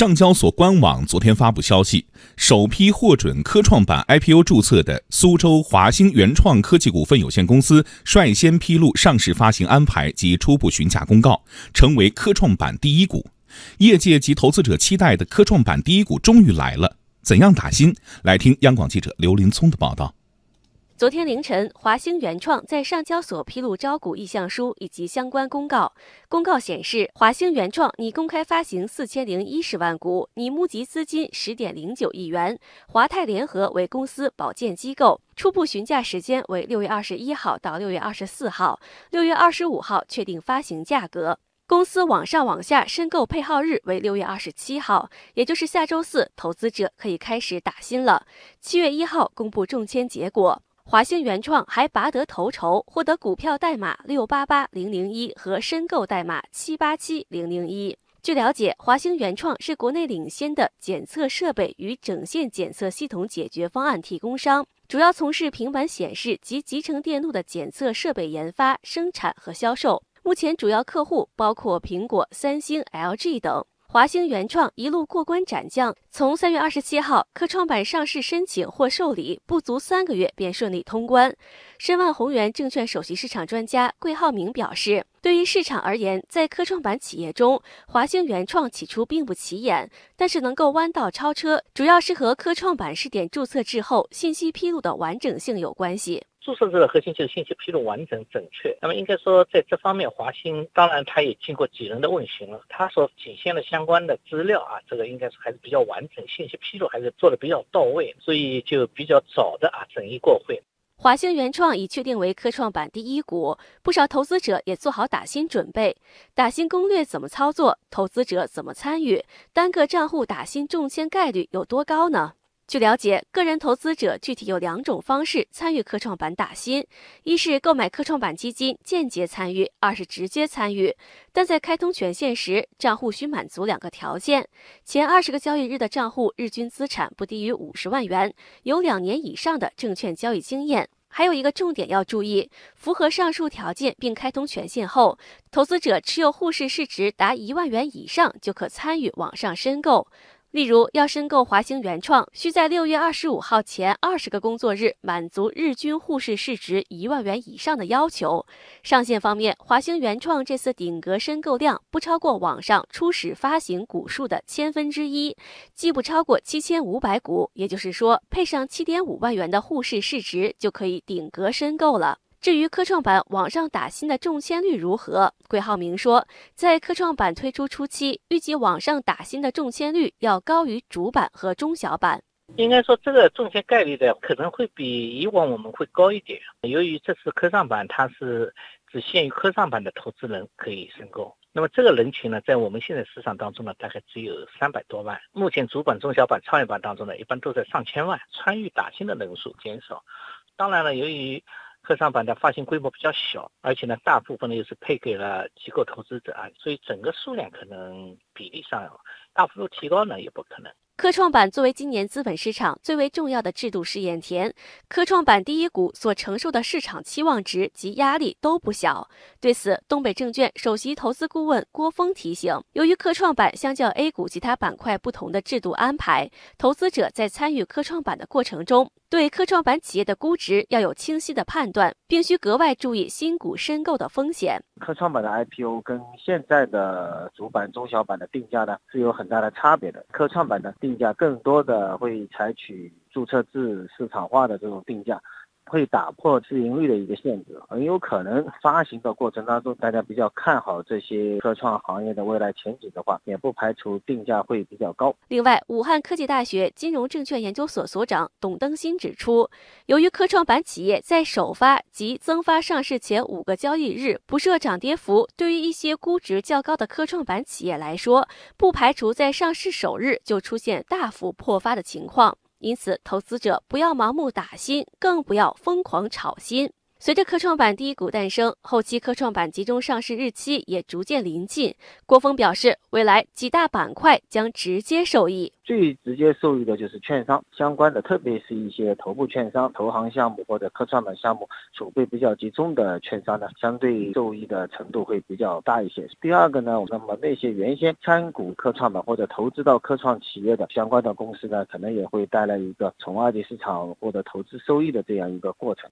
上交所官网昨天发布消息，首批获准科创板 IPO 注册的苏州华兴原创科技股份有限公司率先披露上市发行安排及初步询价公告，成为科创板第一股。业界及投资者期待的科创板第一股终于来了，怎样打新？来听央广记者刘林聪的报道。昨天凌晨，华兴原创在上交所披露招股意向书以及相关公告。公告显示，华兴原创拟公开发行四千零一十万股，拟募集资金十点零九亿元。华泰联合为公司保荐机构，初步询价时间为六月二十一号到六月二十四号，六月二十五号确定发行价格。公司网上网下申购配号日为六月二十七号，也就是下周四，投资者可以开始打新了。七月一号公布中签结果。华兴原创还拔得头筹，获得股票代码六八八零零一和申购代码七八七零零一。据了解，华兴原创是国内领先的检测设备与整线检测系统解决方案提供商，主要从事平板显示及集成电路的检测设备研发、生产和销售。目前主要客户包括苹果、三星、LG 等。华兴原创一路过关斩将，从三月二十七号科创板上市申请或受理不足三个月便顺利通关。申万宏源证券首席市场专家桂浩明表示，对于市场而言，在科创板企业中，华兴原创起初并不起眼，但是能够弯道超车，主要是和科创板试点注册制后信息披露的完整性有关系。注册制的核心就是信息披露完整准确。那么应该说，在这方面，华兴当然它也经过几轮的问询了，它所体现的相关的资料啊，这个应该是还是比较完整，信息披露还是做的比较到位，所以就比较早的啊审议过会。华兴原创已确定为科创板第一股，不少投资者也做好打新准备。打新攻略怎么操作？投资者怎么参与？单个账户打新中签概率有多高呢？据了解，个人投资者具体有两种方式参与科创板打新：一是购买科创板基金间接参与；二是直接参与。但在开通权限时，账户需满足两个条件：前二十个交易日的账户日均资产不低于五十万元，有两年以上的证券交易经验。还有一个重点要注意，符合上述条件并开通权限后，投资者持有沪市市值达一万元以上就可参与网上申购。例如，要申购华兴原创，需在六月二十五号前二十个工作日满足日均沪市市值一万元以上的要求。上限方面，华兴原创这次顶格申购量不超过网上初始发行股数的千分之一，即不超过七千五百股。也就是说，配上七点五万元的沪市市值就可以顶格申购了。至于科创板网上打新的中签率如何？桂浩明说，在科创板推出初期，预计网上打新的中签率要高于主板和中小板。应该说，这个中签概率的可能会比以往我们会高一点。由于这次科创板它是只限于科创板的投资人可以申购，那么这个人群呢，在我们现在市场当中呢，大概只有三百多万。目前主板、中小板、创业板当中呢，一般都在上千万，参与打新的人数减少。当然了，由于科创板的发行规模比较小，而且呢，大部分呢又是配给了机构投资者啊，所以整个数量可能比例上大幅度提高呢也不可能。科创板作为今年资本市场最为重要的制度试验田，科创板第一股所承受的市场期望值及压力都不小。对此，东北证券首席投资顾问郭峰提醒，由于科创板相较 A 股其他板块不同的制度安排，投资者在参与科创板的过程中，对科创板企业的估值要有清晰的判断，并需格外注意新股申购的风险。科创板的 IPO 跟现在的主板、中小板的定价呢是有很大的差别的。科创板的定定价更多的会采取注册制市场化的这种定价。会打破市盈率的一个限制，很有可能发行的过程当中，大家比较看好这些科创行业的未来前景的话，也不排除定价会比较高。另外，武汉科技大学金融证券研究所所长董登新指出，由于科创板企业在首发及增发上市前五个交易日不设涨跌幅，对于一些估值较高的科创板企业来说，不排除在上市首日就出现大幅破发的情况。因此，投资者不要盲目打新，更不要疯狂炒新。随着科创板第一股诞生，后期科创板集中上市日期也逐渐临近。郭峰表示，未来几大板块将直接受益。最直接受益的就是券商相关的，特别是一些头部券商、投行项目或者科创板项目储备比较集中的券商呢，相对受益的程度会比较大一些。第二个呢，那么那些原先参股科创板或者投资到科创企业的相关的公司呢，可能也会带来一个从二级市场获得投资收益的这样一个过程。